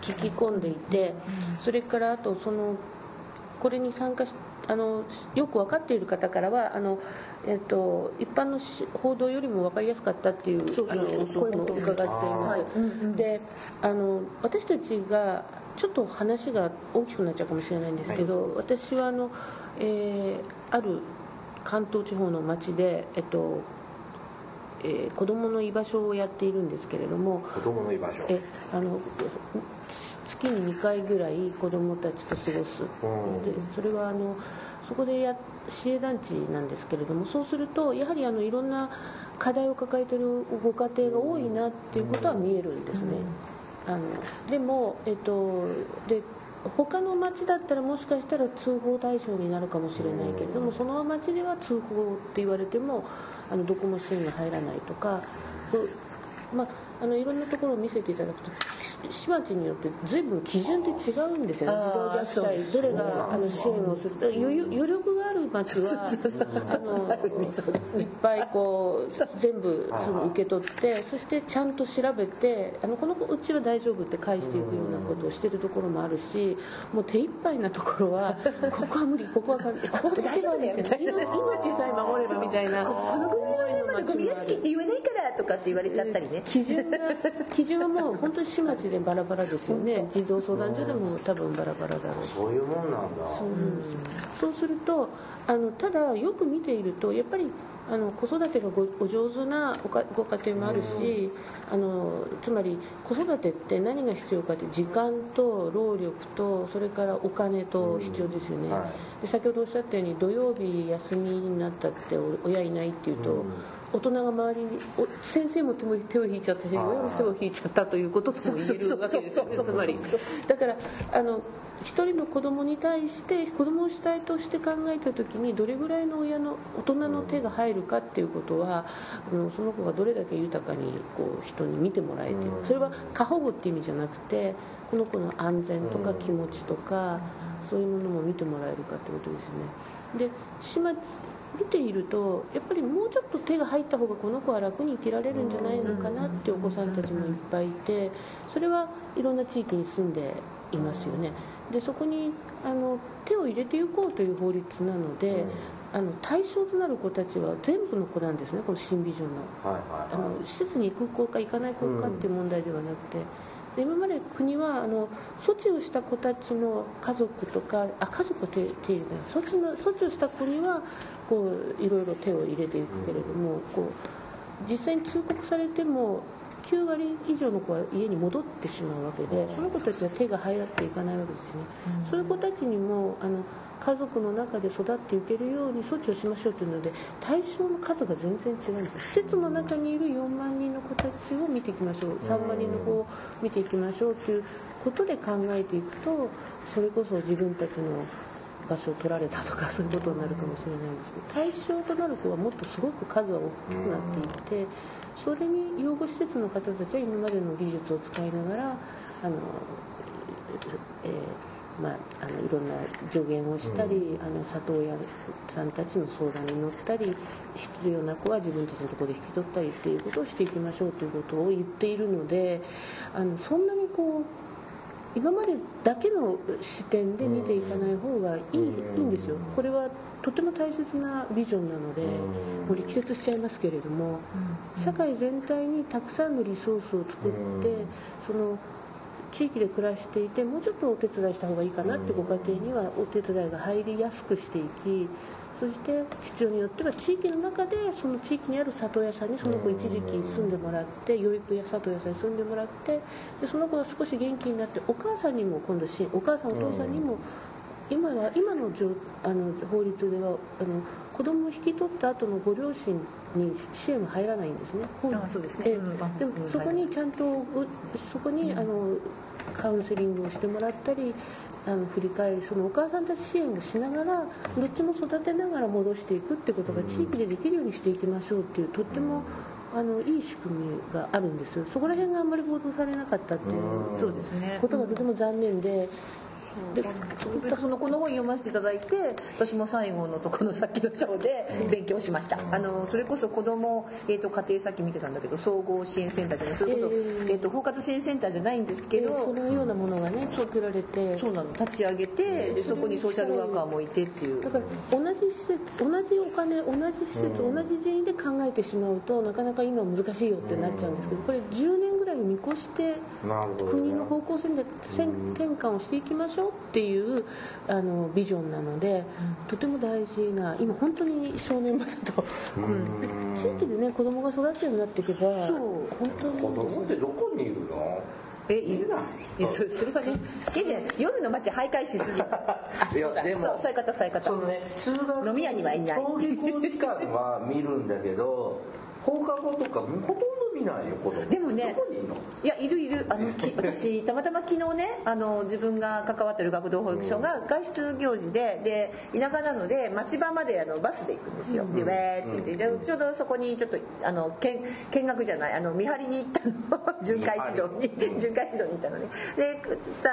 聞き込んでいてそれからあとそのこれに参加しあのよく分かっている方からはあの、えっと、一般のし報道よりも分かりやすかったっていうあの声も伺っています。であの私たちがちょっと話が大きくなっちゃうかもしれないんですけど、私はあの、えーある関東地方の町で、えっとえー子どもの居場所をやっているんですけれども
子供の居場所。
えあの月に2回ぐらい子どもたちと過ごす、
う。ん。
でそれはあのそこでや市営団地なんですけれどもそうするとやはりあのいろんな課題を抱えているご家庭が多いなっていうことは見えるんですね。あのでも、えっと、で他の町だったらもしかしたら通報対象になるかもしれないけれどもその町では通報って言われてもあのどこも支援に入らないとかまああのいろんなところを見せていただくとし市町によって随分基準って違うんですよね。児童虐待どれがあの支援をする。だから余裕余力がある町はあのいっぱいこう全部その受け取ってそしてちゃんと調べてあのこの子うちは大丈夫って返していくようなことをしてるところもあるしもう手一杯なところは ここは無理ここはここ大丈夫だよ命命さえ守ればみたいな。
このぐらいのゴミ屋敷って言えないからとかって言われちゃったりね。
基準が基準はもう本当に市町でバラバラですよね。児童相談所でも多分バラバラだろうし。
そういうもんなんだ。
そうなんですよ。そうするとあのただよく見ているとやっぱりあの子育てがごお上手なご家庭もあるし、あのつまり子育てって何が必要かって時間と労力とそれからお金と必要ですよね、
は
で先ほどおっしゃったように土曜日休みになったってお親いないっていうと、大人が周りにお先生も手も手を引いちゃったし親も手を引いちゃったということとも言えるわけですよねつまり。だからあの一人の子供に対して子供を主体として考えた時にどれぐらいの親の大人の手が入るかっていうことはあのその子がどれだけ豊かにこう人に見てもらえている。それは過保護っていう意味じゃなくてこの子の安全とか気持ちとかそういうものも見てもらえるかってことですよね。で始末見ているとやっぱりもうちょっと手が入った方がこの子は楽に生きられるんじゃないのかなってお子さんたちもいっぱいいてそれはいろんな地域に住んでいますよねでそこにあの手を入れていこうという法律なので、あの対象となる子たちは全部の子なんですねこの新ビジョンの。
はいはい
あの施設に行く子か行かない子かっていう問題ではなくて、で今まで国はあの措置をした子たちの家族とかあ家族は手手入れない措置の措置をした子にはこういろいろ手を入れていくけれども、こう実際に通告されても9割以上の子は家に戻ってしまうわけでその子たちは手が入っていかないわけですね、そういう子たちにもあの家族の中で育っていけるように措置をしましょうというので対象の数が全然違うんですよ。施設の中にいる4万人の子たちを見ていきましょう。3万人の子を見ていきましょうということで考えていくとそれこそ自分たちの場所を取られたとかそういうことになるかもしれないんですけど対象となる子はもっとすごく数は大きくなっていてそれに養護施設の方たちは今までの技術を使いながらあの、えーまあ、あのいろんな助言をしたり、あの里親さんたちの相談に乗ったり必要な子は自分たちのところで引き取ったりっていうことをしていきましょうということを言っているのであのそんなにこう今までだけの視点で見ていかない方がいい,、いいんですよ。これはとても大切なビジョンなので、もう力説しちゃいますけれども、社会全体にたくさんのリソースを作って、その地域で暮らしていてもうちょっとお手伝いした方がいいかなってご家庭にはお手伝いが入りやすくしていきそして必要によっては地域の中でその地域にある里親さんにその子一時期住んでもらって養育や里親さんに住んでもらってでその子が少し元気になってお母さんにも今度支援お母さんお父さんにも今は今の状あの法律ではあの子供を引き取った後のご両親に支援は入らないんですね。
あそうですね。
ええ。
うんあ
でも
うん
そこにちゃんとうそこにあのカウンセリングをしてもらったりあの振り返りそのお母さんたち支援をしながらどっちも育てながら戻していくってことが地域でできるようにしていきましょうっていうとってもあのいい仕組みがあるんですよ。そこら辺があんまり報道されなかったっていうことがとても残念でで
そのこの本読ませていただいて私も最後のとこのさっきの章で勉強しました、あのそれこそ子供、えー、と家庭さっき見てたんだけど総合支援センターじゃないそれこそ、
えー
えー、と包括支援センターじゃないんですけど、
そのようなものがね作られて
そうなの立ち上げてでそこにソーシャルワーカーもいてっていう
だから同じ施設同じお金同じ施設、同じ人員で考えてしまうとなかなか今難しいよってなっちゃうんですけどこれ10年ぐらいを見越して国の方向性で転換をしていきましょうっていうあのビジョンなので、とても大事な今本当に正念場だと、うん。地域でね子供が育つようになっていけば本当に。
子供ってどこにいるの？
えいるい。やそそれはねいいね夜の街徘徊しすぎ。あそ
でも
そうそういう方そういう方
そのね通学
飲み屋にはいない。
登下校時間は見るんだけど放課後とかほとんど見ないよ子供。
でもね
どこにいるの？
いやいるいる。あの き私たまたま昨日ねあの自分が関わってる学童保育所が外出行事でで田舎なので町場まであのバスで行くんですよ。でウェーって言って。でちょうどそこにちょっとあの見見学じゃないあの見張りに行ったの。巡回指導に。巡回指導に行ったのね。で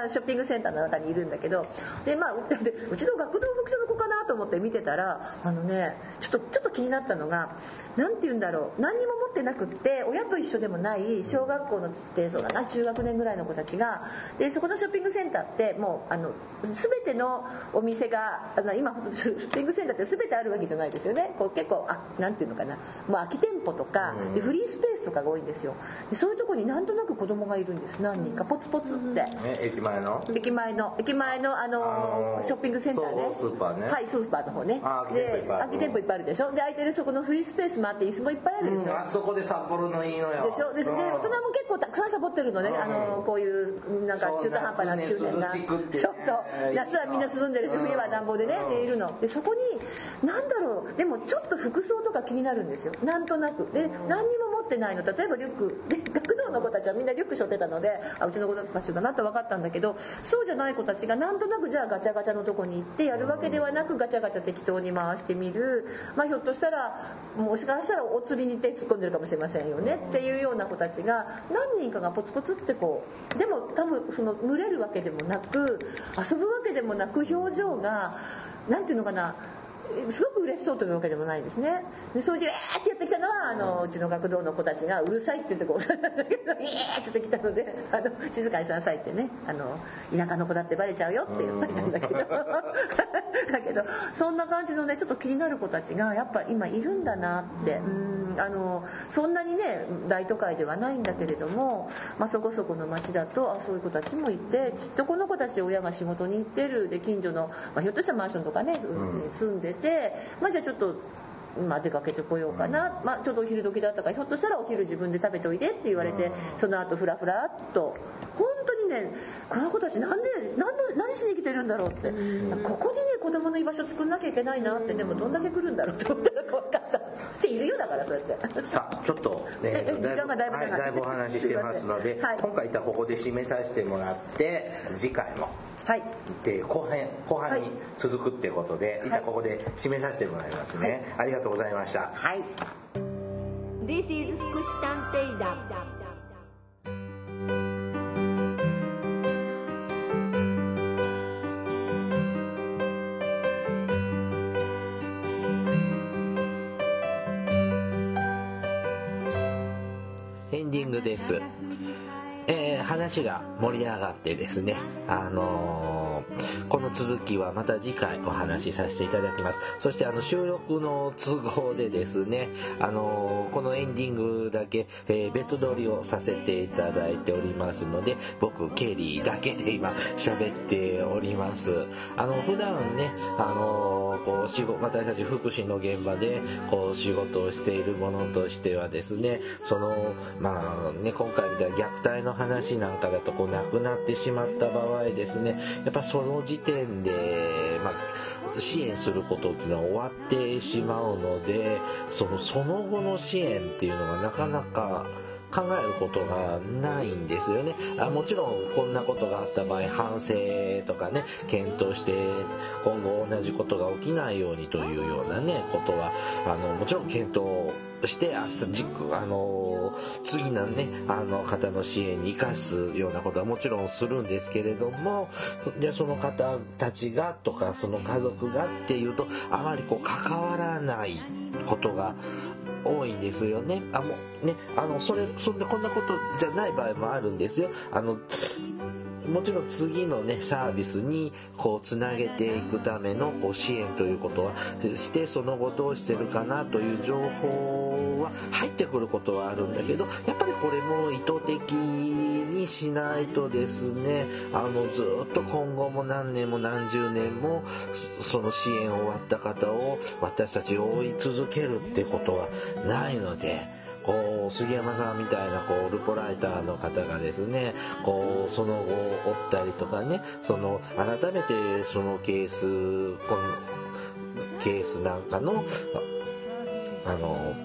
ショッピングセンターの中にいるんだけど。でまあ でうちの学童保育所の子かなと思って見てたらあのねちょっとちょっと気になったのがなんて言うんだろう何にも持ってなくって親と一緒でもない小学校のってそうだな中学年ぐらいの子たちがでそこのショッピングセンターってもうあの全てのお店があの今ショッピングセンターって全てあるわけじゃないですよね。こう結構あなんていうのかな。もう空き店舗とかでフリースペースとかが多いんですよ。でそういうとこになんとなく子供がいるんです。何人かポツポツって。
え駅前の？
駅前の駅前のあの
あのー
ショッピングセンターね。
スーパーね。
はいスーパーの方ね。で空き店舗いっぱいあるでしょ。で空いてるそこのフリースペースもあって椅子もいっぱいあるでしょ、
うん。あそこで札幌のいいのよ。
でしょ？でで
うん。
大人も結構たくさんサボってるのね、
うん。
あのこういうなんか中途半端な中年が。
そう夏ね涼しくってね。
そうそう。夏はみんな涼んでるし
うん。
冬は暖房でね、
うん。
でいるの。でそこになんだろう。でもちょっと服装とか気になるんですよ。なんとなく。で何にも持ってないの。例えばリュック。で学童の子たちはみんなリュック背負ってたのであうちの子たちだなって分かったんだけどそうじゃない子たちがなんとなくじゃあガチャガチャのとこに行ってやるわけではなくガチャガチャ適当に回してみる。まあひょっとしたらもしかしたらお釣りに手突っ込んでるかもしれませんよね。っていうような子たちが何人かがポツポツってこうでも多分その群れるわけでもなく遊ぶわけでもなく表情がなんていうのかなすごく嬉しそうというわけでもないですね。でそれで「えー!」ってやってきたのはあのうちの学童の子たちが「うるさい」って言ってこう「えー!」って来たのであの静かにしなさいってね。あの田舎の子だってバレちゃうよって言われたんだけど。だけどそんな感じのねちょっと気になる子たちがやっぱ今いるんだなって。うん。あのそんなにね大都会ではないんだけれども、まあ、そこそこの町だとあそういう子たちもいてきっとこの子たち親が仕事に行ってる。で近所の、まあ、ひょっとしたらマンションとかね、に住んでて、まあ、じゃあちょっと。まあ、出かけてこようかな、まあ、ちょうどお昼時だったからひょっとしたらお昼自分で食べておいでって言われてその後ふらふらっと。本当にねこの子たちなんで何の何しに来てるんだろうって。ここにね子供の居場所作んなきゃいけないなってでもどんだけ来るんだろうって思ったら怖かったっているよだからそうやって。
さあちょっと、
え
えー
時間がだいぶ
はいだいぶお話ししてますので、
はい。
今回いったらここで締めさせてもらって次回も
はい。
で後半後半に
はい
続くっていうことで、一旦ここで締めさせてもらいますね、ありがとうございました。
はい
This is 福祉探偵団。
話が盛り上がってですね、あのーこの続きはまた次回お話しさせていただきます。そしてあの収録の都合でですね、あのこのエンディングだけ、えー別撮りをさせていただいておりますので、僕、ケリーだけで今喋っております。あの、普段ね、あのこう仕事、私たち福祉の現場で、こう仕事をしているものとしてはですね、その、まあね、今回みたいな虐待の話なんかだとこう亡くなってしまった場合ですね、やっぱその時点で、まあ、支援することっていうのは終わってしまうので、その、その後の支援っていうのがなかなか、考えることがないんですよね。あもちろんこんなことがあった場合反省とかね検討して今後同じことが起きないようにというようなねことはあのもちろん検討して明日じあの次のねあの方の支援に生かすようなことはもちろんするんですけれどもでその方たちがとかその家族がっていうとあまりこう関わらないことが多いんですよね。あ、もう、ね、あの、それ、そんな、こんなことじゃない場合もあるんですよ。あの、もちろん次のね、サービスにこうつなげていくためのこう支援ということはしてその後どうしてるかなという情報は入ってくることはあるんだけど、やっぱりこれも意図的にしないとですね、あのずっと今後も何年も何十年もその支援終わった方を私たち追い続けるってことはないので、こう、杉山さんみたいな、こう、ルポライターの方がですね、こう、その後、追ったりとかね、その、改めてそのケース、この、ケースなんかの、あの、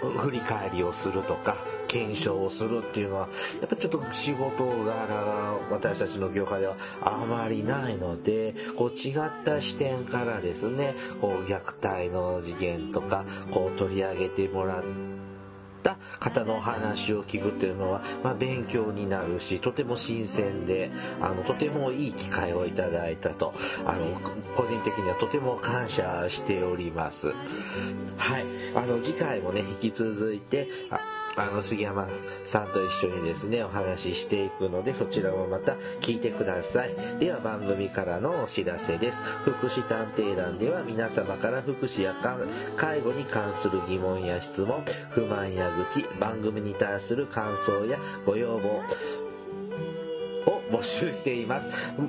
振り返りをするとか、検証をするっていうのは、やっぱちょっと仕事柄が私たちの業界ではあまりないので、こう違った視点からですね、こう虐待の事件とか、こう取り上げてもらって、った方のお話を聞くっていうのは、まあ、勉強になるし、とても新鮮で、あの、とてもいい機会をいただいたと、あの、個人的にはとても感謝しております。はい。あの、次回もね、引き続いて、あの、杉山さんと一緒にですね、お話ししていくので、そちらもまた聞いてください。では番組からのお知らせです。福祉探偵団では皆様から福祉や介護に関する疑問や質問、不満や愚痴、番組に対する感想やご要望、を募集しています。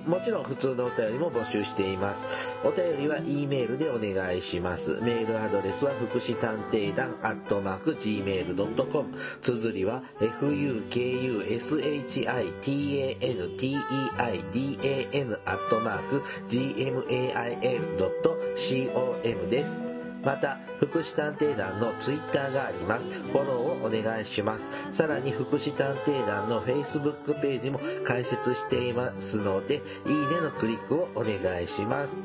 もちろん普通のお便りも募集しています。お便りは E メールでお願いします。メールアドレスは福祉探偵団アットマーク Gmail.com 綴りは fukushitanteidan アットマーク gmail.com です。また、福祉探偵団のツイッターがあります。フォローをお願いします。さらに、福祉探偵団の Facebook ページも開設していますので、いいねのクリックをお願いします。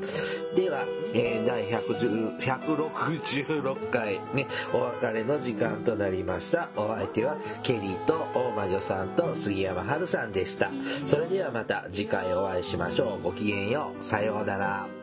では、えー、第166回ね、お別れの時間となりました。お相手は、ケリーと大魔女さんと杉山春さんでした。それではまた次回お会いしましょう。ごきげんよう。さようなら。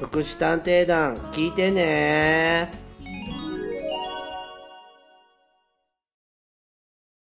福祉探偵団聞いてね。